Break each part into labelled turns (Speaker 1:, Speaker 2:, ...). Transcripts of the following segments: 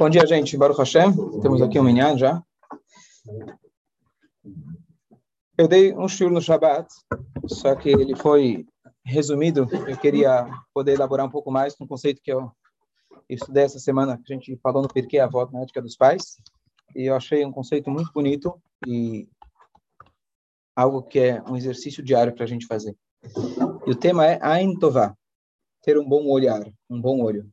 Speaker 1: Bom dia, gente. Baruch Hashem. Temos aqui um minyan já. Eu dei um shiur no Shabbat, só que ele foi resumido. Eu queria poder elaborar um pouco mais um conceito que eu estudei essa semana, que a gente falou no Porquê a Volta na Ética dos Pais. E eu achei um conceito muito bonito e algo que é um exercício diário para a gente fazer. E o tema é Ain Tová, ter um bom olhar, um bom olho.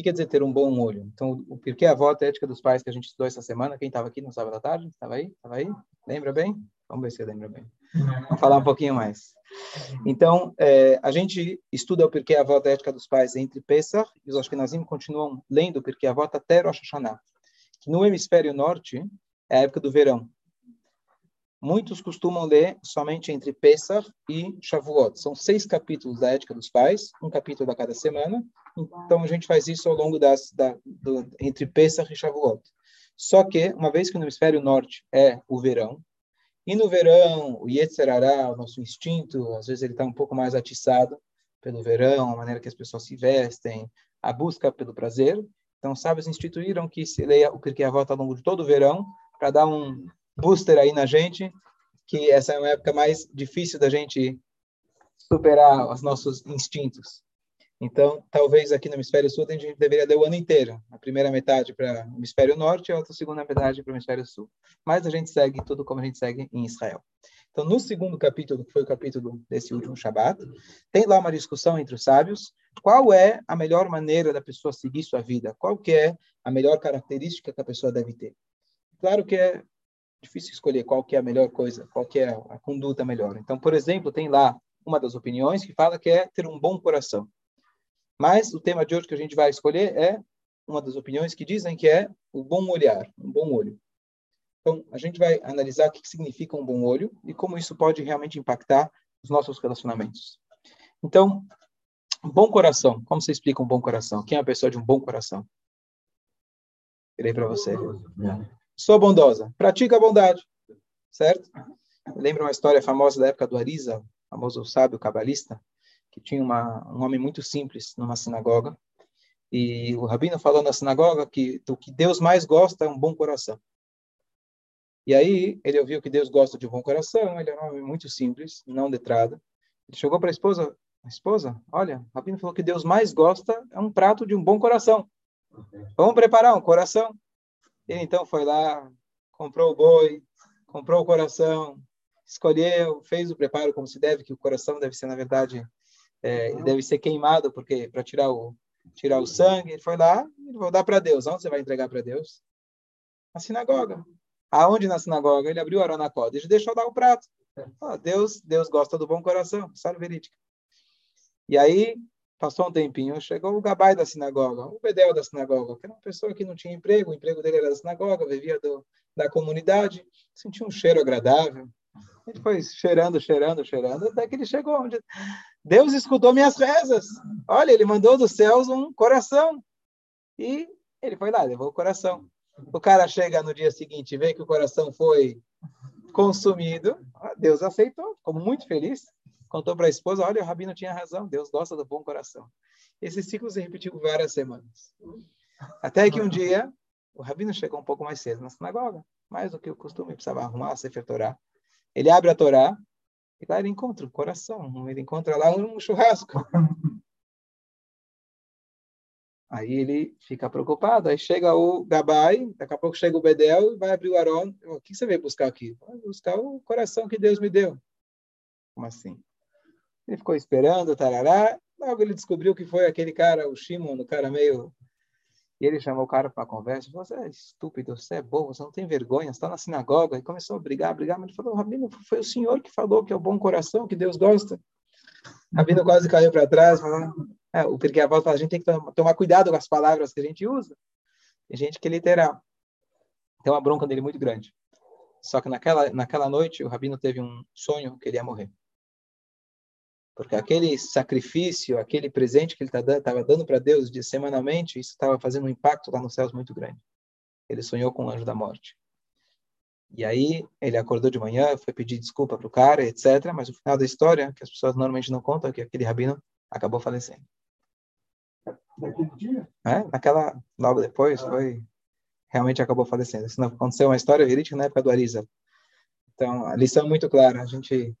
Speaker 1: Que quer dizer ter um bom olho? Então, o porquê a volta ética dos pais que a gente estudou essa semana, quem estava aqui no sábado à tarde? Estava aí? Estava aí? Lembra bem? Vamos ver se lembra bem. Vamos falar um pouquinho mais. Então, é, a gente estuda o porquê a volta ética dos pais entre Pesach e os Ashkenazim continuam lendo o porquê a volta até Rosh Hashanah. Que no hemisfério norte é a época do verão. Muitos costumam ler somente entre Pesach e Shavuot. São seis capítulos da Ética dos Pais, um capítulo a cada semana. Então, a gente faz isso ao longo das, da, do, entre Pesach e Shavuot. Só que, uma vez que no hemisfério norte é o verão, e no verão, o Yetzerará, o nosso instinto, às vezes ele está um pouco mais atiçado pelo verão, a maneira que as pessoas se vestem, a busca pelo prazer. Então, sábios instituíram que se leia o Pirkei Avot ao longo de todo o verão, para dar um booster aí na gente, que essa é uma época mais difícil da gente superar os nossos instintos. Então, talvez aqui no hemisfério sul a gente deveria dar o ano inteiro. A primeira metade para o hemisfério norte e a segunda metade para o hemisfério sul. Mas a gente segue tudo como a gente segue em Israel. Então, no segundo capítulo, que foi o capítulo desse último Shabat, tem lá uma discussão entre os sábios. Qual é a melhor maneira da pessoa seguir sua vida? Qual que é a melhor característica que a pessoa deve ter? Claro que é difícil escolher qual que é a melhor coisa, qual que é a conduta melhor. Então, por exemplo, tem lá uma das opiniões que fala que é ter um bom coração. Mas o tema de hoje que a gente vai escolher é uma das opiniões que dizem que é o bom olhar, um bom olho. Então, a gente vai analisar o que significa um bom olho e como isso pode realmente impactar os nossos relacionamentos. Então, bom coração. Como você explica um bom coração? Quem é a pessoa de um bom coração? Virei para você. É sou bondosa, pratica a bondade, certo? Lembra uma história famosa da época do Arisa, famoso sábio cabalista, que tinha uma, um homem muito simples numa sinagoga, e o rabino falou na sinagoga que o que Deus mais gosta é um bom coração. E aí ele ouviu que Deus gosta de um bom coração, ele era um homem muito simples, não letrado. Ele chegou para a esposa, a esposa, olha, o rabino falou que Deus mais gosta é um prato de um bom coração. Vamos preparar um coração. Ele então foi lá, comprou o boi, comprou o coração, escolheu, fez o preparo como se deve, que o coração deve ser, na verdade, é, deve ser queimado, porque para tirar o tirar o sangue, ele foi lá, vou dar para Deus. Onde você vai entregar para Deus? Na sinagoga. Aonde na sinagoga? Ele abriu o aronacó, e deixou dar o prato. Deus, Deus gosta do bom coração, história verídica. E aí Passou um tempinho, chegou o gabai da sinagoga, o bedel da sinagoga, que era uma pessoa que não tinha emprego, o emprego dele era da sinagoga, vivia do, da comunidade, sentia um cheiro agradável. Ele foi cheirando, cheirando, cheirando, até que ele chegou onde Deus escutou minhas rezas. Olha, ele mandou dos céus um coração. E ele foi lá, levou o coração. O cara chega no dia seguinte e vê que o coração foi consumido. Deus aceitou, ficou muito feliz contou para a esposa, olha, o rabino tinha razão, Deus gosta do bom coração. Esse ciclo se repetiu várias semanas. Até que um dia, o rabino chegou um pouco mais cedo na sinagoga, mais do que o costume, precisava arrumar a Sefer Torá. Ele abre a Torá, e lá ele encontra o coração, ele encontra lá um churrasco. Aí ele fica preocupado, aí chega o Gabai, daqui a pouco chega o Bedel, vai abrir o Aron, o que você veio buscar aqui? Vai buscar o coração que Deus me deu. Como assim? Ele ficou esperando, tarará. Logo ele descobriu que foi aquele cara, o Shimon, o cara meio. E ele chamou o cara para a conversa. Você é estúpido, você é bobo, você não tem vergonha, você está na sinagoga. E começou a brigar, brigar. Mas ele falou: Rabino, foi o senhor que falou que é o bom coração, que Deus gosta. Rabino quase caiu para trás, falando: é, porque a a gente tem que tomar cuidado com as palavras que a gente usa. Tem gente que é literal. Tem uma bronca dele muito grande. Só que naquela, naquela noite, o Rabino teve um sonho que ele ia morrer. Porque aquele sacrifício, aquele presente que ele estava tá dando para Deus de semanalmente, isso estava fazendo um impacto lá nos céus muito grande. Ele sonhou com o anjo da morte. E aí ele acordou de manhã, foi pedir desculpa para o cara, etc. Mas o final da história, que as pessoas normalmente não contam, é que aquele rabino acabou falecendo.
Speaker 2: Naquele dia?
Speaker 1: É, naquela, logo depois, foi, realmente acabou falecendo. Isso não aconteceu uma história verídica na época do Arisa. Então, a lição é muito clara. A gente,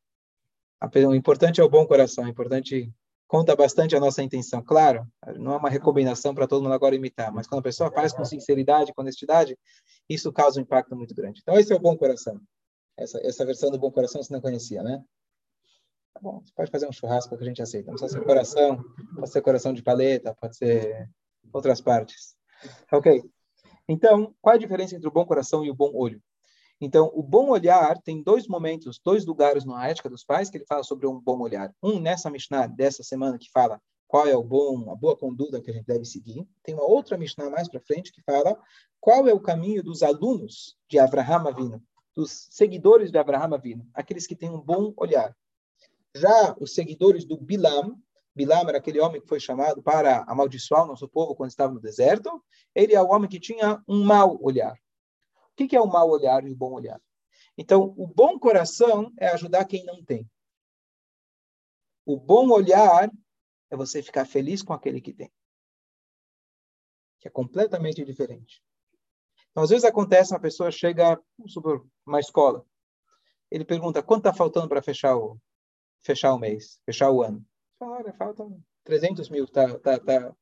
Speaker 1: o importante é o bom coração, o importante conta bastante a nossa intenção. Claro, não é uma recomendação para todo mundo agora imitar, mas quando a pessoa faz com sinceridade, com honestidade, isso causa um impacto muito grande. Então, esse é o bom coração. Essa, essa versão do bom coração você não conhecia, né? Tá bom, você pode fazer um churrasco que a gente aceita. Não precisa ser coração, pode ser coração de paleta, pode ser outras partes. Ok. Então, qual é a diferença entre o bom coração e o bom olho? Então, o bom olhar tem dois momentos, dois lugares na ética dos pais que ele fala sobre um bom olhar. Um nessa Mishnah dessa semana que fala qual é o bom, a boa conduta que a gente deve seguir. Tem uma outra Mishnah mais para frente que fala qual é o caminho dos alunos de Abraham Avinu, dos seguidores de Abraham Avinu, aqueles que têm um bom olhar. Já os seguidores do Bilam, Bilam era aquele homem que foi chamado para amaldiçoar o nosso povo quando estava no deserto, ele é o homem que tinha um mau olhar que, que é o mau olhar e o bom olhar? Então, o bom coração é ajudar quem não tem. O bom olhar é você ficar feliz com aquele que tem. Que é completamente diferente. Então, às vezes acontece, uma pessoa chega, uma escola, ele pergunta, quanto está faltando para fechar o, fechar o mês, fechar o ano? Fala, olha, falta 300 mil, tá, tá, tá,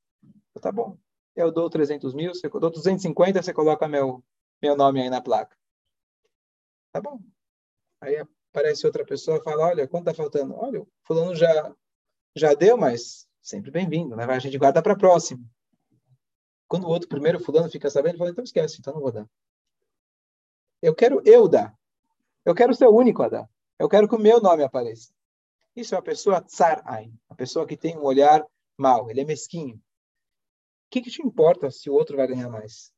Speaker 1: tá bom. Eu dou 300 mil, eu dou 250, você coloca meu, meu nome aí na placa. Tá bom. Aí aparece outra pessoa e fala, olha, quanto tá faltando? Olha, o fulano já, já deu, mas sempre bem-vindo, né? A gente guarda para próximo. Quando o outro primeiro fulano fica sabendo, ele fala, então esquece, então não vou dar. Eu quero eu dar. Eu quero ser o único a dar. Eu quero que o meu nome apareça. Isso é uma pessoa tsar ein, uma pessoa que tem um olhar mau, ele é mesquinho. O que, que te importa se o outro vai ganhar mais?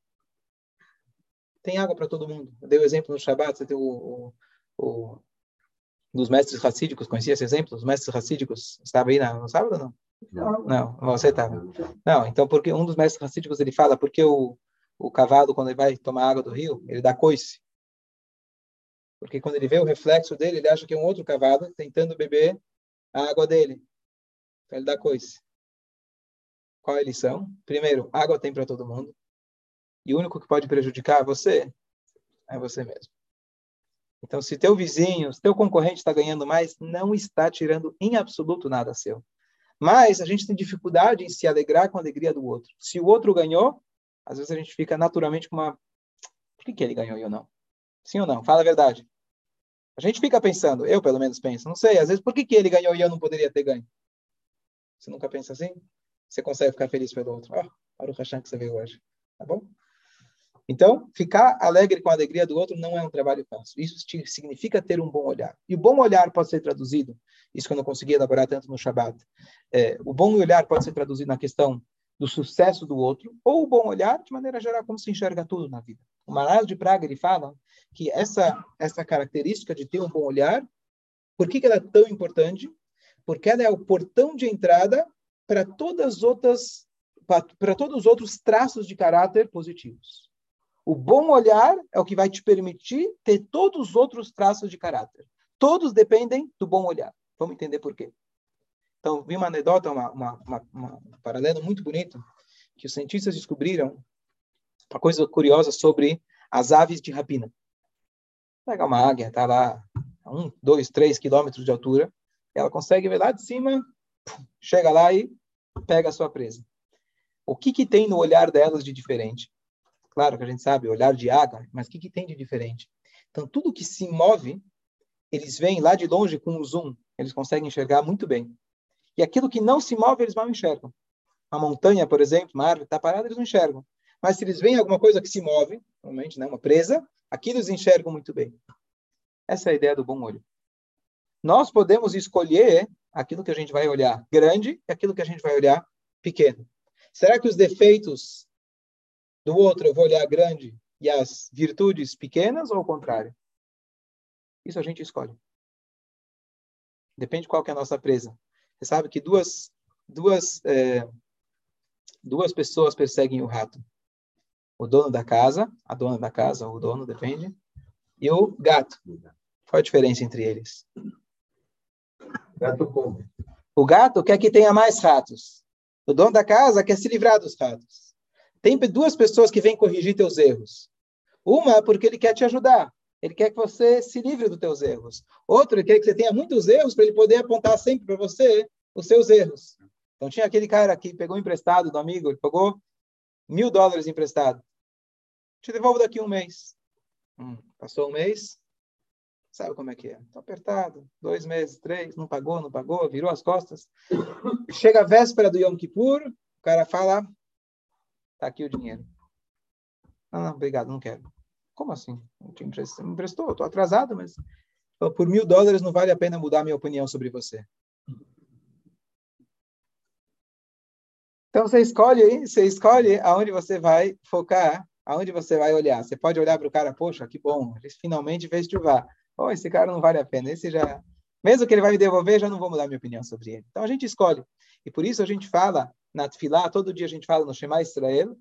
Speaker 1: Tem água para todo mundo. Eu dei o exemplo no Shabat, você tem o, o, o dos mestres racídicos, conhecia esse exemplo? Os mestres racídicos, estava aí no sábado ou não? Não, não você estava. Não, então, porque um dos mestres racídicos, ele fala, porque o, o cavalo, quando ele vai tomar água do rio, ele dá coice. Porque quando ele vê o reflexo dele, ele acha que é um outro cavalo tentando beber a água dele. Então, ele dá coice. Qual é a lição? Primeiro, água tem para todo mundo. E o único que pode prejudicar você é você mesmo. Então, se teu vizinho, se teu concorrente está ganhando mais, não está tirando em absoluto nada seu. Mas a gente tem dificuldade em se alegrar com a alegria do outro. Se o outro ganhou, às vezes a gente fica naturalmente com uma. Por que, que ele ganhou e eu não? Sim ou não? Fala a verdade. A gente fica pensando, eu pelo menos penso, não sei, às vezes por que, que ele ganhou e eu não poderia ter ganho? Você nunca pensa assim? Você consegue ficar feliz pelo outro. Oh, para o Hashem que você veio hoje. Tá bom? Então, ficar alegre com a alegria do outro não é um trabalho fácil. Isso significa ter um bom olhar. E o bom olhar pode ser traduzido, isso que eu não consegui elaborar tanto no Shabbat. É, o bom olhar pode ser traduzido na questão do sucesso do outro, ou o bom olhar, de maneira geral, como se enxerga tudo na vida. O Maral de Praga, ele fala que essa, essa característica de ter um bom olhar, por que, que ela é tão importante? Porque ela é o portão de entrada para todas as outras para todos os outros traços de caráter positivos. O bom olhar é o que vai te permitir ter todos os outros traços de caráter. Todos dependem do bom olhar. Vamos entender por quê. Então, vi uma anedota, uma, uma, uma, um paralelo muito bonito, que os cientistas descobriram uma coisa curiosa sobre as aves de rapina. Pega uma águia, está lá a um, dois, três quilômetros de altura, ela consegue ver lá de cima, chega lá e pega a sua presa. O que, que tem no olhar delas de diferente? Claro que a gente sabe, olhar de água, mas o que, que tem de diferente? Então, tudo que se move, eles veem lá de longe com o zoom, eles conseguem enxergar muito bem. E aquilo que não se move, eles mal enxergam. A montanha, por exemplo, uma árvore está parada, eles não enxergam. Mas se eles veem alguma coisa que se move, normalmente, né, uma presa, aquilo eles enxergam muito bem. Essa é a ideia do bom olho. Nós podemos escolher aquilo que a gente vai olhar grande e aquilo que a gente vai olhar pequeno. Será que os defeitos do outro eu vou olhar grande e as virtudes pequenas ou ao contrário? Isso a gente escolhe. Depende qual que é a nossa presa. Você sabe que duas, duas, é, duas pessoas perseguem o rato. O dono da casa, a dona da casa, ou o dono, depende, e o gato. Qual a diferença entre eles?
Speaker 2: Gato come.
Speaker 1: O gato quer que tenha mais ratos. O dono da casa quer se livrar dos ratos. Tem duas pessoas que vêm corrigir teus erros. Uma é porque ele quer te ajudar. Ele quer que você se livre dos teus erros. Outro, ele quer que você tenha muitos erros para ele poder apontar sempre para você os seus erros. Então tinha aquele cara que pegou emprestado do amigo, ele pagou mil dólares emprestado. Te devolvo daqui um mês. Hum, passou um mês, sabe como é que é? Estou apertado, dois meses, três, não pagou, não pagou, virou as costas. Chega a véspera do Yom Kippur, o cara fala, tá aqui o dinheiro. Não, não, obrigado, não quero. Como assim? Não te emprestou? Me emprestou, estou atrasado, mas por mil dólares não vale a pena mudar minha opinião sobre você. Então você escolhe, você escolhe aonde você vai focar, aonde você vai olhar. Você pode olhar para o cara, poxa, que bom, ele finalmente fez chuvar. Oh, esse cara não vale a pena. Esse já, mesmo que ele vai me devolver, já não vou mudar minha opinião sobre ele. Então a gente escolhe. E por isso a gente fala na Tfilá, todo dia a gente fala no Shema Israel,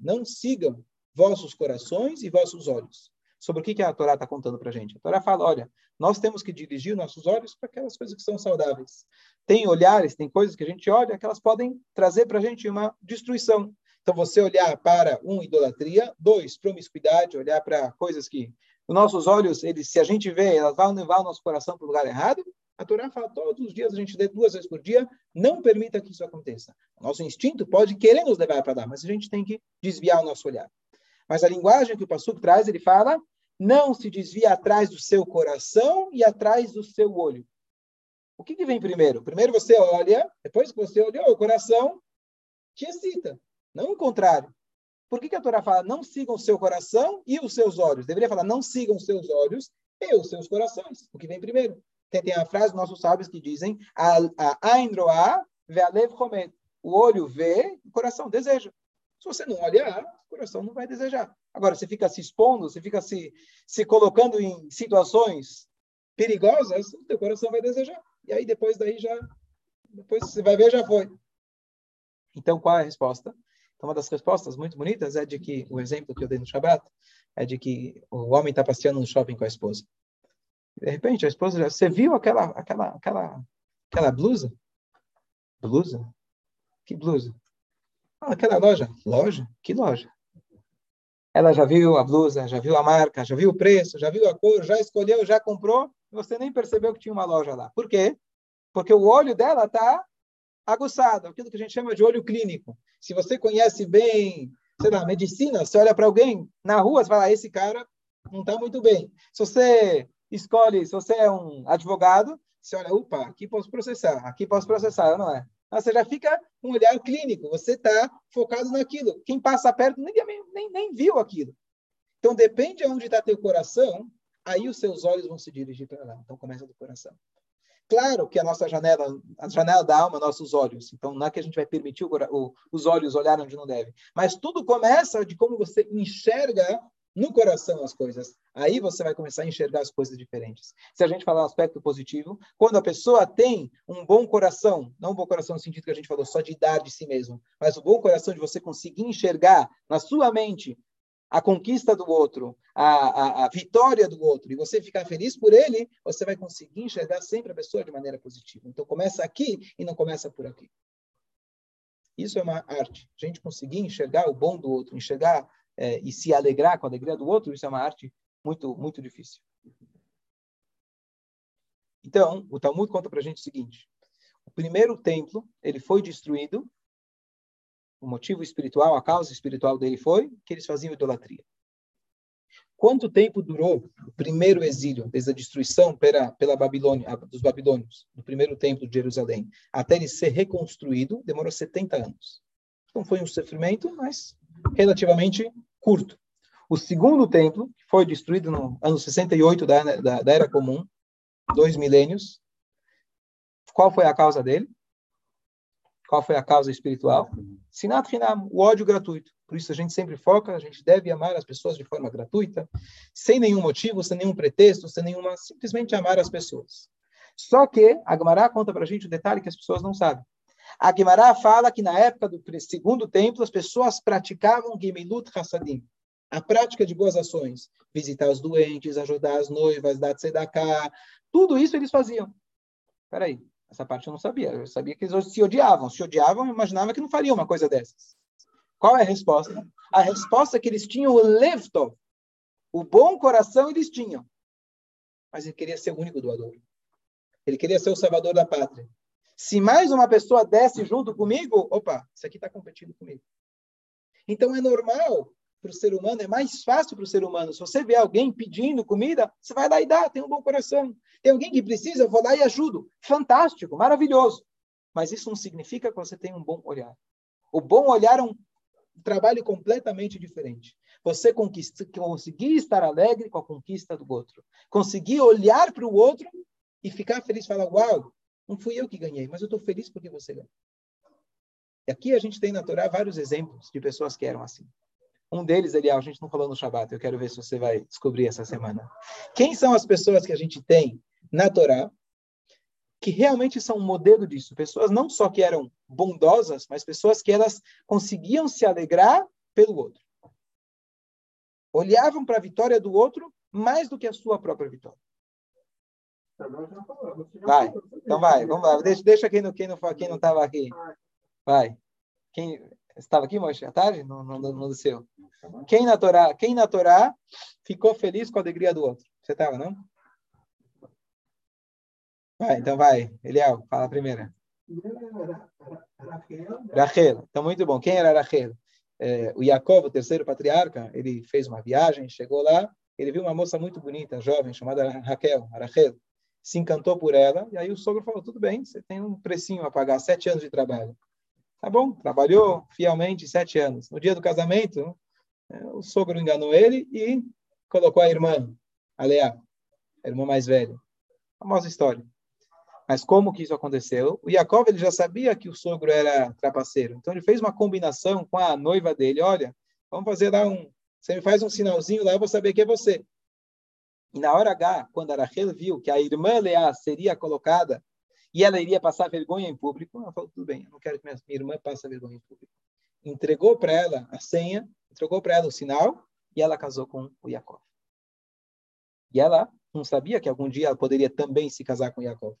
Speaker 1: não sigam vossos corações e vossos olhos. Sobre o que, que a Torá está contando para a gente? A Torá fala, olha, nós temos que dirigir nossos olhos para aquelas coisas que são saudáveis. Tem olhares, tem coisas que a gente olha que elas podem trazer para a gente uma destruição. Então, você olhar para, um, idolatria, dois, promiscuidade, olhar para coisas que os nossos olhos, eles, se a gente vê, elas vão levar o nosso coração para o lugar errado, a Torá fala todos os dias, a gente lê duas vezes por dia, não permita que isso aconteça. Nosso instinto pode querer nos levar para lá, mas a gente tem que desviar o nosso olhar. Mas a linguagem que o Passuco traz, ele fala, não se desvia atrás do seu coração e atrás do seu olho. O que, que vem primeiro? Primeiro você olha, depois que você olhou, o coração te excita, não o contrário. Por que, que a Torá fala não sigam o seu coração e os seus olhos? Deveria falar não sigam os seus olhos e os seus corações. O que vem primeiro? Tem, tem a frase dos nossos sábios que dizem: Ain roa ve'alev chomet. O olho vê, o coração deseja. Se você não olhar, o coração não vai desejar. Agora, você fica se expondo, você fica se, se colocando em situações perigosas, o teu coração vai desejar. E aí, depois daí, já... Depois você vai ver, já foi. Então, qual é a resposta? Então, uma das respostas muito bonitas é de que, o exemplo que eu dei no Shabbat, é de que o homem está passeando no shopping com a esposa. De repente, a esposa já, você viu aquela, aquela, aquela, aquela blusa? Blusa? Que blusa? Ah, aquela loja. Loja? Que loja? Ela já viu a blusa, já viu a marca, já viu o preço, já viu a cor, já escolheu, já comprou, você nem percebeu que tinha uma loja lá. Por quê? Porque o olho dela está aguçado, aquilo que a gente chama de olho clínico. Se você conhece bem, sei lá, medicina, você olha para alguém na rua, você fala, ah, esse cara não está muito bem. Se você escolhe, se você é um advogado, você olha, opa, aqui posso processar, aqui posso processar, não é? Você já fica um olhar clínico, você está focado naquilo. Quem passa perto nem, nem, nem viu aquilo. Então, depende de onde está teu coração, aí os seus olhos vão se dirigir para lá. Então, começa do coração. Claro que a nossa janela, a janela da alma, nossos olhos. Então, não é que a gente vai permitir o, o, os olhos olharem onde não deve. Mas tudo começa de como você enxerga no coração as coisas. Aí você vai começar a enxergar as coisas diferentes. Se a gente falar aspecto positivo, quando a pessoa tem um bom coração, não um bom coração no sentido que a gente falou só de dar de si mesmo, mas o bom coração de você conseguir enxergar na sua mente a conquista do outro, a, a, a, vitória do outro, e você ficar feliz por ele, você vai conseguir enxergar sempre a pessoa de maneira positiva. Então começa aqui e não começa por aqui. Isso é uma arte. A gente conseguir enxergar o bom do outro, enxergar é, e se alegrar com a alegria do outro, isso é uma arte muito, muito difícil. Então, o Talmud conta para a gente o seguinte: o primeiro templo ele foi destruído. O motivo espiritual, a causa espiritual dele foi que eles faziam idolatria. Quanto tempo durou o primeiro exílio, desde a destruição pela, pela Babilônia, dos babilônios, do primeiro templo de Jerusalém, até ele ser reconstruído? Demorou 70 anos. Então foi um sofrimento, mas relativamente curto. O segundo templo, que foi destruído no ano 68 da, da, da Era Comum, dois milênios, qual foi a causa dele? Qual foi a causa espiritual? Sinat Hinam, o ódio gratuito. Por isso a gente sempre foca, a gente deve amar as pessoas de forma gratuita, sem nenhum motivo, sem nenhum pretexto, sem nenhuma, simplesmente amar as pessoas. Só que a Gemara conta para a gente um detalhe que as pessoas não sabem. A Guimará fala que na época do segundo templo as pessoas praticavam Gemilut Hassadim, a prática de boas ações, visitar os doentes, ajudar as noivas, dar tzedakah, tudo isso eles faziam. Espera aí, Essa parte eu não sabia. Eu sabia que eles se odiavam. Se odiavam, eu imaginava que não fariam uma coisa dessas. Qual é a resposta? A resposta é que eles tinham o levtov. O bom coração eles tinham. Mas ele queria ser o único doador. Ele queria ser o salvador da pátria. Se mais uma pessoa desce junto comigo, opa, isso aqui está competindo comigo. Então é normal para o ser humano, é mais fácil para o ser humano. Se você vê alguém pedindo comida, você vai lá e dá, tem um bom coração. Tem alguém que precisa, eu vou lá e ajudo. Fantástico, maravilhoso. Mas isso não significa que você tem um bom olhar. O bom olhar é um trabalho completamente diferente. Você conseguir estar alegre com a conquista do outro. Conseguir olhar para o outro e ficar feliz, falar, uau, não fui eu que ganhei, mas eu estou feliz porque você ganhou. E aqui a gente tem na Torá vários exemplos de pessoas que eram assim. Um deles, Eliel, a gente não falou no Shabat, eu quero ver se você vai descobrir essa semana. Quem são as pessoas que a gente tem na Torá que realmente são um modelo disso? Pessoas não só que eram bondosas, mas pessoas que elas conseguiam se alegrar pelo outro. Olhavam para a vitória do outro mais do que a sua própria vitória. Vai, então vai, vamos lá. Deixa, deixa quem não quem não quem não estava aqui. Vai. Quem estava aqui, Moisés, à tarde? Não, não, não desceu. Quem na Torá, quem na Torá ficou feliz com a alegria do outro? Você estava, não? Vai, então vai. Eliel, fala a primeira. Rachel. Então, muito bom. Quem era Rachel? É, o Jacob, o terceiro patriarca, ele fez uma viagem, chegou lá, ele viu uma moça muito bonita, jovem, chamada Raquel, Rachel. Se encantou por ela, e aí o sogro falou, tudo bem, você tem um precinho a pagar, sete anos de trabalho. Tá bom, trabalhou fielmente sete anos. No dia do casamento, é, o sogro enganou ele e colocou a irmã, a Leá, a irmã mais velha. Famosa história. Mas como que isso aconteceu? O Jacob ele já sabia que o sogro era trapaceiro. Então ele fez uma combinação com a noiva dele. Olha, vamos fazer lá um... Você me faz um sinalzinho lá, eu vou saber que é você. E na hora H, quando a Rachel viu que a irmã Leá seria colocada e ela iria passar vergonha em público. Ela falou, tudo bem, eu não quero que minha irmã passe vergonha em público. Entregou para ela a senha, entregou para ela o sinal, e ela casou com o Jacob. E ela não sabia que algum dia ela poderia também se casar com Jacob.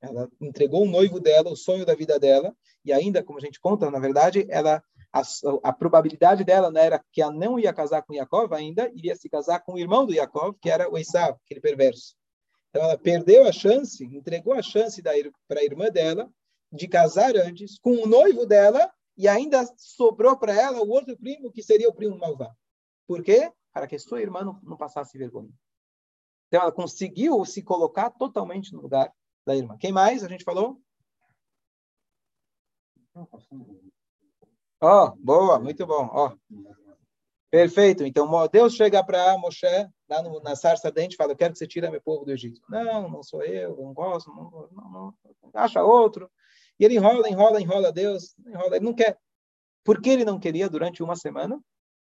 Speaker 1: Ela entregou o noivo dela, o sonho da vida dela, e ainda, como a gente conta, na verdade, ela a, a, probabilidade dela não era que ela não ia casar com Jacob ainda, iria se casar com o irmão do Jacob, que era o Esaú, aquele perverso. Então ela perdeu a chance, entregou a chance para a irmã dela de casar antes com o noivo dela e ainda sobrou para ela o outro primo que seria o primo malvado. Por quê? Para que sua irmã não, não passasse vergonha. Então ela conseguiu se colocar totalmente no lugar da irmã. Quem mais a gente falou? Ó, oh, boa, muito bom. Ó, oh. Perfeito. Então Deus chega para Moshe lá no, na sarça dente fala: Eu quero que você tire meu povo do Egito. Não, não sou eu, não gosto, não, não, não, acha outro. E ele enrola, enrola, enrola Deus, enrola, ele não quer. Por que ele não queria durante uma semana?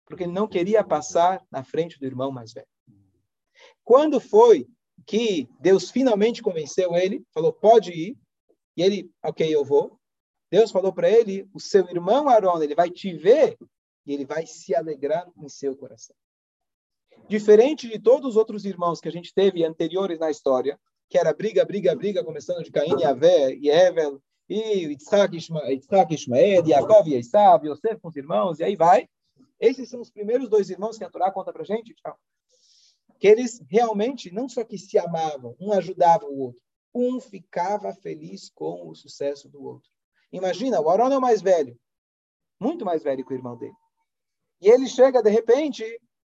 Speaker 1: Porque ele não queria passar na frente do irmão mais velho. Quando foi que Deus finalmente convenceu ele, falou: Pode ir. E ele, ok, eu vou. Deus falou para ele: O seu irmão Aaron, ele vai te ver e ele vai se alegrar em seu coração. Diferente de todos os outros irmãos que a gente teve anteriores na história, que era briga, briga, briga, começando de Caim e Avé, e Evel, e Isaac, Ismael, Jacob e Esav, Yosef com os irmãos, e aí vai. Esses são os primeiros dois irmãos que a Torá conta para gente, tchau. Que eles realmente, não só que se amavam, um ajudava o outro, um ficava feliz com o sucesso do outro. Imagina, o Arão é o mais velho, muito mais velho que o irmão dele. E ele chega, de repente,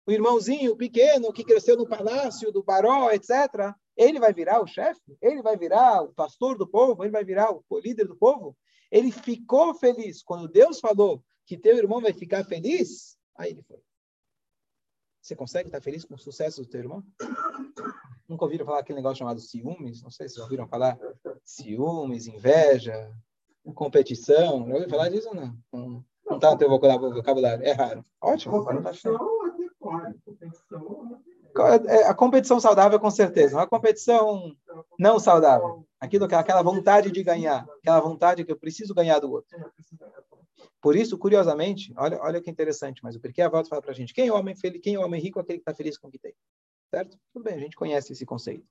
Speaker 1: o irmãozinho pequeno que cresceu no palácio do baró, etc., ele vai virar o chefe? Ele vai virar o pastor do povo? Ele vai virar o líder do povo? Ele ficou feliz quando Deus falou que teu irmão vai ficar feliz? Aí ele foi. Você consegue estar feliz com o sucesso do teu irmão? Nunca ouviram falar aquele negócio chamado ciúmes? Não sei se já ouviram falar. Ciúmes, inveja, competição. Já ouviram falar disso ou não? Não está no teu vocabulário. É raro. Ótimo. É, a competição saudável, com certeza. Uma competição não saudável. Aquilo, aquela vontade de ganhar. Aquela vontade que eu preciso ganhar do outro. Por isso, curiosamente, olha, olha que interessante, mas o porquê a volta fala para a gente, quem é o homem feliz, quem é o homem rico, aquele que está feliz com o que tem. Certo? Tudo bem, a gente conhece esse conceito.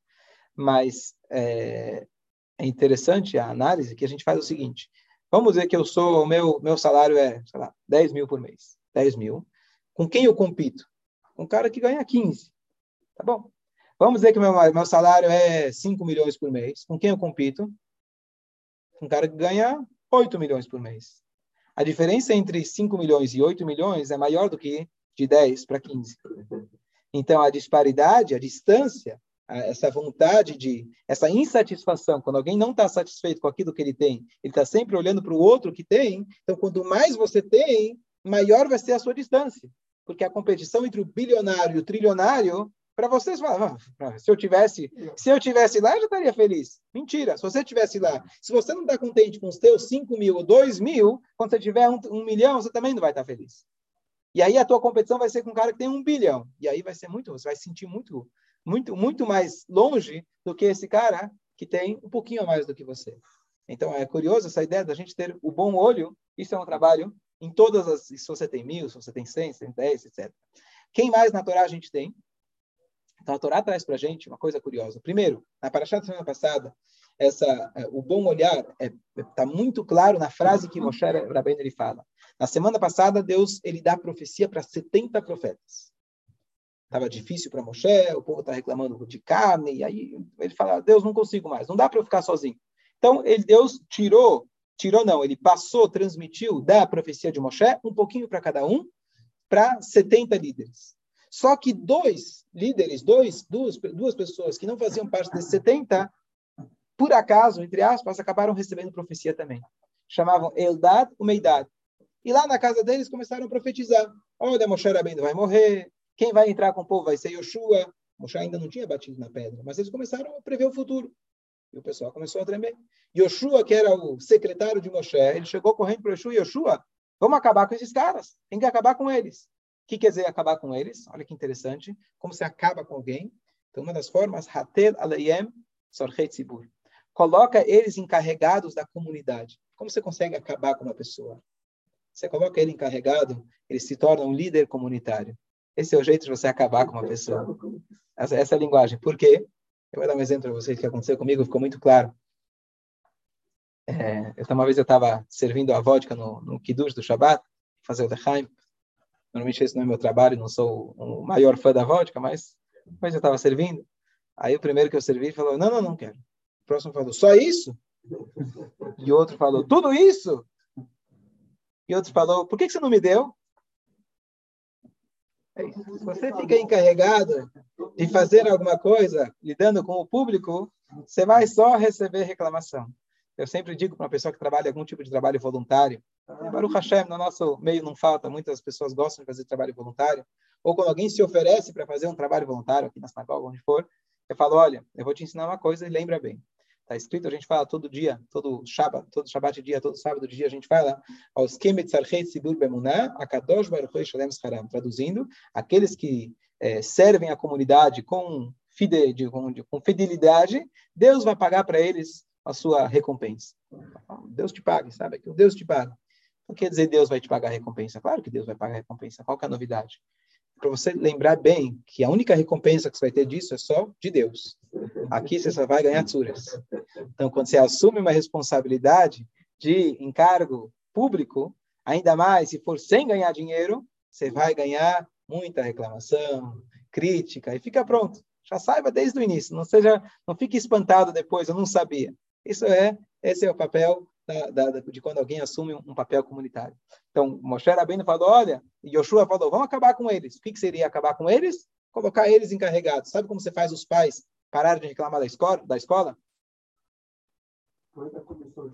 Speaker 1: Mas é, é interessante a análise que a gente faz o seguinte. Vamos dizer que eu sou, o meu, meu salário é, sei lá, 10 mil por mês. 10 mil. Com quem eu compito? Com um cara que ganha 15. Tá bom. Vamos dizer que meu, meu salário é 5 milhões por mês. Com quem eu compito? Com um cara que ganha 8 milhões por mês. A diferença entre 5 milhões e 8 milhões é maior do que de 10 para 15. Então, a disparidade, a distância, essa vontade de, essa insatisfação, quando alguém não está satisfeito com aquilo que ele tem, ele está sempre olhando para o outro que tem. Então, quanto mais você tem, maior vai ser a sua distância. Porque a competição entre o bilionário e o trilionário, para vocês, se eu tivesse, se eu tivesse lá, eu já estaria feliz. Mentira. Se você tivesse lá, se você não está contente com os teus 5 mil ou 2 mil, quando você tiver um, um milhão, você também não vai estar tá feliz. E aí a tua competição vai ser com um cara que tem um bilhão. E aí vai ser muito, você vai sentir muito, muito, muito mais longe do que esse cara que tem um pouquinho a mais do que você. Então é curioso essa ideia da gente ter o bom olho. Isso é um trabalho em todas as. Se você tem mil, se você tem cem, se tem dez, etc. Quem mais na Torá a gente tem? Então a Torá traz para a gente uma coisa curiosa. Primeiro, na Parashá da semana passada, essa, é, o bom olhar está é, tá muito claro na frase que Moshe Rabbeinu ele fala. Na semana passada, Deus ele dá profecia para 70 profetas. Estava difícil para Moshe, o povo está reclamando de carne, e aí ele fala, Deus, não consigo mais, não dá para eu ficar sozinho. Então, ele, Deus tirou, tirou não, ele passou, transmitiu da profecia de Moshe, um pouquinho para cada um, para 70 líderes. Só que dois líderes, dois, duas, duas pessoas que não faziam parte desses 70, por acaso, entre aspas, acabaram recebendo profecia também. Chamavam Eldad e Meidad. E lá na casa deles começaram a profetizar. Olha, Moshe Rabbeinu vai morrer, quem vai entrar com o povo vai ser Yoshua. Moshe ainda não tinha batido na pedra, mas eles começaram a prever o futuro. E o pessoal começou a tremer. Yoshua, que era o secretário de Moshe, ele chegou correndo para Yoshua, Yoshua, vamos acabar com esses caras, tem que acabar com eles. O que quer dizer acabar com eles? Olha que interessante, como se acaba com alguém. Então, uma das formas, Hatel Alayem Sorchet Tzibur. Coloca eles encarregados da comunidade. Como você consegue acabar com uma pessoa? Você coloca ele encarregado, ele se torna um líder comunitário. Esse é o jeito de você acabar com uma pessoa. Essa, essa é a linguagem. Por quê? Eu vou dar um exemplo para vocês que aconteceu comigo, ficou muito claro. É, eu, uma vez eu estava servindo a vodka no, no Kiddush do Shabbat, fazer o Lechaim. Normalmente esse não é meu trabalho, não sou o maior fã da vodka, mas depois eu estava servindo. Aí o primeiro que eu servi falou, não, não, não quero. O próximo falou, só isso? E outro falou, tudo isso? E outro falou, por que, que você não me deu? É Se você fica encarregado de fazer alguma coisa, lidando com o público, você vai só receber reclamação. Eu sempre digo para uma pessoa que trabalha algum tipo de trabalho voluntário, Baruch Hashem, no nosso meio não falta, muitas pessoas gostam de fazer trabalho voluntário, ou quando alguém se oferece para fazer um trabalho voluntário aqui na sinagoga, onde for, eu falo, olha, eu vou te ensinar uma coisa e lembra bem. Está escrito, a gente fala todo dia, todo Shabbat, todo Shabbat dia, todo sábado dia, a gente fala aos traduzindo, aqueles que é, servem a comunidade com, fide, de, com, de, com fidelidade, Deus vai pagar para eles a sua recompensa. Deus te pague, sabe? Que Deus te paga. Não quer dizer Deus vai te pagar a recompensa. Claro que Deus vai pagar a recompensa. Qual é a novidade? Para você lembrar bem que a única recompensa que você vai ter disso é só de Deus. Aqui você só vai ganhar tsuras. Então, quando você assume uma responsabilidade de encargo público, ainda mais se for sem ganhar dinheiro, você vai ganhar muita reclamação, crítica e fica pronto. Já saiba desde o início, não seja, não fique espantado depois, eu não sabia. Isso é, esse é o papel da, da, de quando alguém assume um, papel comunitário. Então, Moshe Rabbeinu falou, olha, Yoshua falou, vamos acabar com eles. O que, que seria acabar com eles? Colocar eles encarregados. Sabe como você faz os pais pararem de reclamar da escola? Da escola?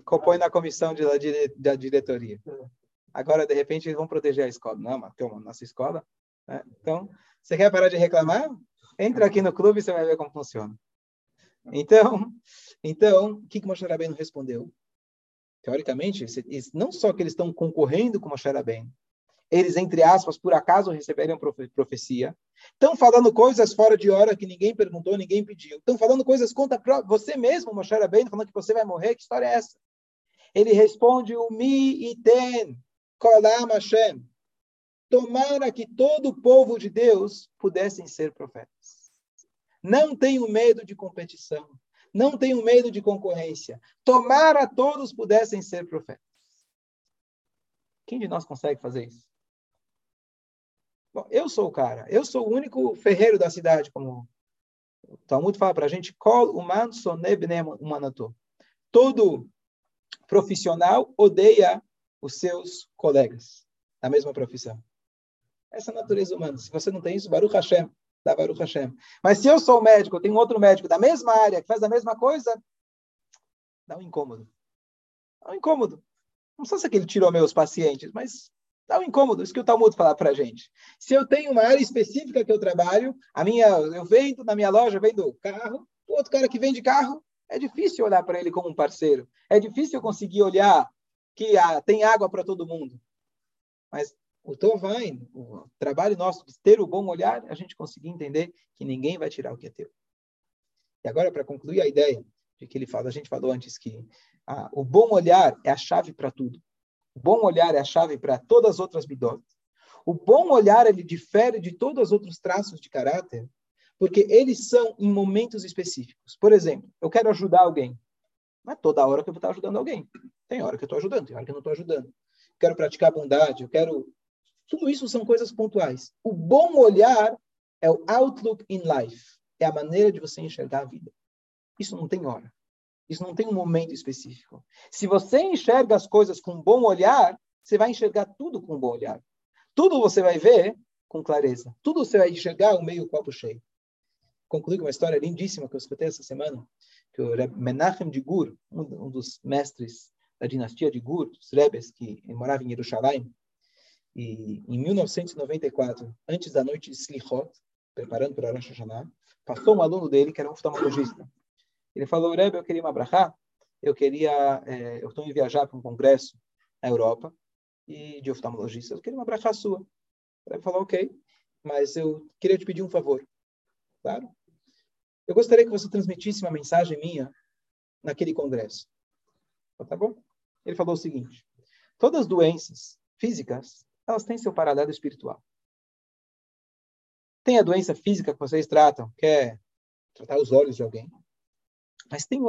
Speaker 1: Compõe na comissão de, de, da diretoria. Agora, de repente, eles vão proteger a escola. Não, mas tem uma nossa escola. Né? Então, você quer parar de reclamar? Entra aqui no clube e você vai ver como funciona. Então, então o que, que Moshe Rabbeinu respondeu? Teoricamente, não só que eles estão concorrendo com Moshe bem, eles, entre aspas, por acaso receberam profecia, estão falando coisas fora de hora que ninguém perguntou, ninguém pediu, estão falando coisas contra você mesmo, Moshe bem, falando que você vai morrer, que história é essa? Ele responde, o mi iten kolam Hashem. Tomara que todo o povo de Deus pudessem ser profetas. Não tenho medo de competição. Não tenho medo de concorrência. Tomara todos pudessem ser profetas. Quem de nós consegue fazer isso? Bom, eu sou o cara. Eu sou o único ferreiro da cidade, como o Talmud fala para a gente. Todo profissional odeia os seus colegas da mesma profissão. Essa é natureza humana. Se você não tem isso, Baruch Hashem, dá Baruch Hashem. Mas se eu sou médico, eu tenho outro médico da mesma área, que faz a mesma coisa, dá um incômodo. Dá um incômodo. Não sei se é que ele tirou meus pacientes, mas dá um incômodo. Isso que o Talmud fala para gente. Se eu tenho uma área específica que eu trabalho, a minha, eu vendo na minha loja, vendo carro, o outro cara que vende carro, é difícil olhar para ele como um parceiro. É difícil eu conseguir olhar que ah, tem água para todo mundo. Mas o Tovain, o trabalho nosso de ter o bom olhar, a gente conseguir entender que ninguém vai tirar o que é teu. E agora, para concluir a ideia de que ele fala, a gente falou antes que ah, o bom olhar é a chave para tudo. O bom olhar é a chave para todas as outras bidotas. O bom olhar, ele difere de todos os outros traços de caráter, porque eles são em momentos específicos. Por exemplo, eu quero ajudar alguém. Não é toda hora que eu vou estar ajudando alguém. Tem hora que eu estou ajudando, tem hora que eu não estou ajudando. Quero praticar bondade, eu quero tudo isso são coisas pontuais. O bom olhar é o outlook in life. É a maneira de você enxergar a vida. Isso não tem hora. Isso não tem um momento específico. Se você enxerga as coisas com um bom olhar, você vai enxergar tudo com um bom olhar. Tudo você vai ver com clareza. Tudo você vai enxergar o meio copo cheio. Concluí com uma história lindíssima que eu escutei essa semana, que o Menachem de Gur, um, dos mestres da dinastia de Gur, dos Rebes, que morava em Jerusalém, e em 1994, antes da noite de Slichot, preparando para Rosh Hashanah, passou um aluno dele que era um oftalmologista. Ele falou, Rebbe, eu queria uma brachá, eu queria, é, eu estou em viajar para um congresso na Europa e de oftalmologistas, eu queria uma brachá sua. Rebbe falou, ok, mas eu queria te pedir um favor. Claro. Eu gostaria que você transmitisse uma mensagem minha naquele congresso. Tá bom? Ele falou o seguinte: todas as doenças físicas elas têm seu paralelo espiritual. Tem a doença física que vocês tratam, que é tratar os olhos de alguém. Mas tem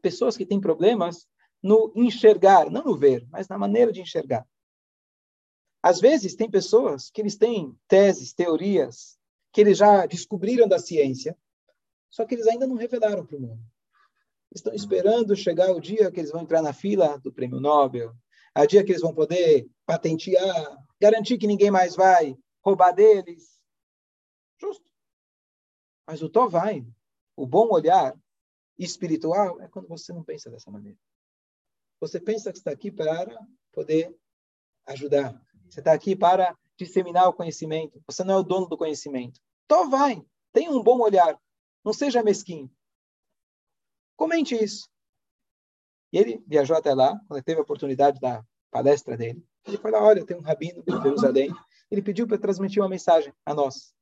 Speaker 1: pessoas que têm problemas no enxergar, não no ver, mas na maneira de enxergar. Às vezes, tem pessoas que eles têm teses, teorias, que eles já descobriram da ciência, só que eles ainda não revelaram para o mundo. Estão esperando chegar o dia que eles vão entrar na fila do prêmio Nobel, a dia que eles vão poder patentear, garantir que ninguém mais vai roubar deles. Justo. Mas o Tovai, o bom olhar espiritual, é quando você não pensa dessa maneira. Você pensa que está aqui para poder ajudar. Você está aqui para disseminar o conhecimento. Você não é o dono do conhecimento. Tovai, tenha um bom olhar. Não seja mesquinho. Comente isso. E ele viajou até lá, quando teve a oportunidade da palestra dele. Ele falou: Olha, tem um rabino de Jerusalém. Ele pediu para transmitir uma mensagem a nós.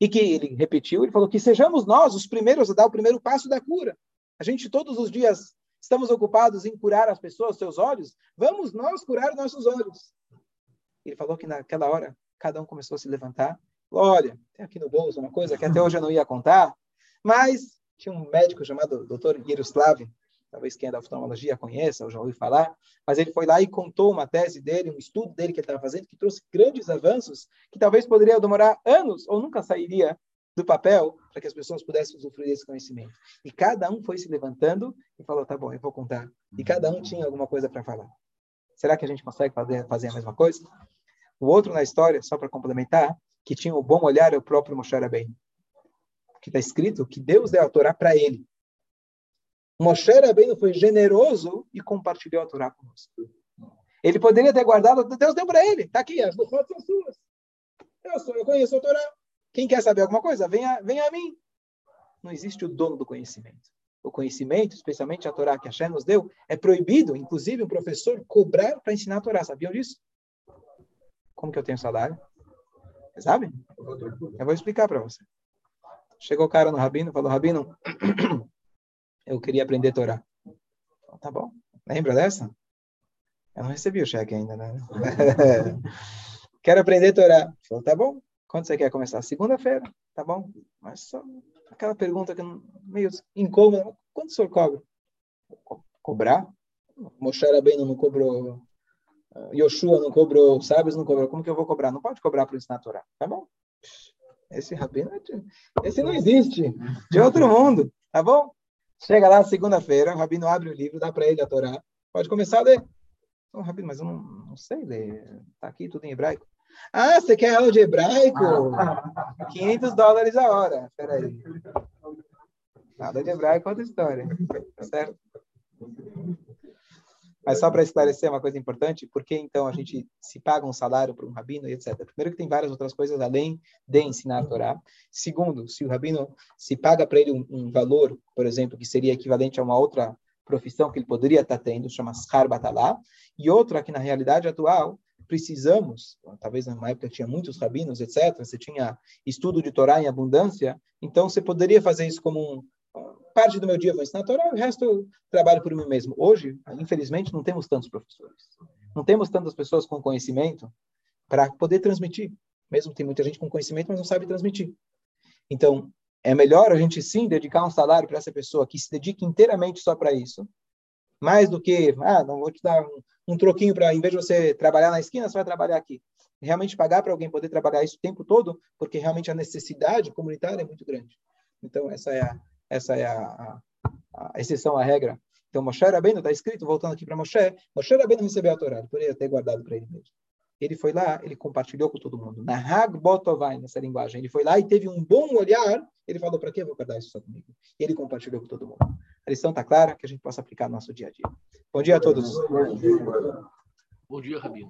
Speaker 1: E que ele repetiu: ele falou que sejamos nós os primeiros a dar o primeiro passo da cura. A gente todos os dias estamos ocupados em curar as pessoas, seus olhos. Vamos nós curar nossos olhos. Ele falou que naquela hora cada um começou a se levantar. Olha, tem aqui no bolso uma coisa que até hoje eu não ia contar, mas tinha um médico chamado Dr. Yaroslav, talvez quem é da oftalmologia conheça ou já ouviu falar, mas ele foi lá e contou uma tese dele, um estudo dele que ele estava fazendo, que trouxe grandes avanços, que talvez poderia demorar anos ou nunca sairia do papel para que as pessoas pudessem usufruir desse conhecimento. E cada um foi se levantando e falou, tá bom, eu vou contar. E cada um tinha alguma coisa para falar. Será que a gente consegue fazer, fazer a mesma coisa? O outro na história, só para complementar, que tinha o bom olhar é o próprio Moshe Rabbeinu. Que está escrito que Deus deu a Torá para ele. Moshe Rabbeinu foi generoso e compartilhou a Torá conosco. Ele poderia ter guardado, Deus deu para ele. Está aqui, as fotos são suas. Eu, sou, eu conheço a Torá. Quem quer saber alguma coisa, venha, venha a mim. Não existe o dono do conhecimento. O conhecimento, especialmente a Torá que Hashem nos deu, é proibido, inclusive, um professor cobrar para ensinar a Torá. Sabiam disso? Como que eu tenho salário? Você sabe? Eu vou explicar para você. Chegou o cara no Rabino falou, Rabino, eu queria aprender Torá. Tá bom. Lembra dessa? Eu não recebi o cheque ainda, né? Quero aprender Torá. Falou, tá bom. Quando você quer começar? Segunda-feira. Tá bom. Mas só aquela pergunta que meio incômoda. quanto o senhor cobra? Co cobrar? Moshe Rabbeinu não cobrou, Yoshua não cobrou, sábios não cobrou, como que eu vou cobrar? Não pode cobrar para ensinar a Torá, tá bom? Esse rabino, esse não existe, de outro mundo, tá bom? Chega lá segunda-feira, o rabino abre o livro, dá para ele a Torá, pode começar a ler. Oh, rabino, mas eu não, não sei ler, tá aqui tudo em hebraico. Ah, você quer aula de hebraico? 500 dólares a hora, peraí. Nada de hebraico, outra história, tá certo? Mas só para esclarecer uma coisa importante, por que então a gente se paga um salário para um rabino e etc. Primeiro que tem várias outras coisas além de ensinar a Torá. Segundo, se o rabino se paga para ele um, um, valor, por exemplo, que seria equivalente a uma outra profissão que ele poderia estar tendo, chama Schar Batalá, e outra que na realidade atual precisamos, talvez numa época tinha muitos rabinos, etc., você tinha estudo de Torá em abundância, então você poderia fazer isso como um, parte do meu dia a Torá, o resto eu trabalho por mim mesmo. Hoje, infelizmente, não temos tantos professores. Não temos tantas pessoas com conhecimento para poder transmitir. Mesmo tem muita gente com conhecimento, mas não sabe transmitir. Então, é melhor a gente sim dedicar um salário para essa pessoa que se dedique inteiramente só para isso, mais do que, ah, não vou te dar um, um troquinho para, em vez de você trabalhar na esquina, você vai trabalhar aqui. Realmente pagar para alguém poder trabalhar isso o tempo todo, porque realmente a necessidade comunitária é muito grande. Então, essa é a, essa é a, a, a exceção à regra. Então, Moshe Rabbeinu, está escrito, voltando aqui para Moshe, Moshe Rabbeinu recebeu a Torá, ele poderia ter guardado para ele mesmo. Ele foi lá, ele compartilhou com todo mundo. Na Hagbotovai, nessa linguagem. Ele foi lá e teve um bom olhar. Ele falou, para que eu vou guardar isso só comigo? E ele compartilhou com todo mundo. A lição está clara, que a gente possa aplicar no nosso dia a dia. Bom dia a todos.
Speaker 2: Bom dia, Rabino.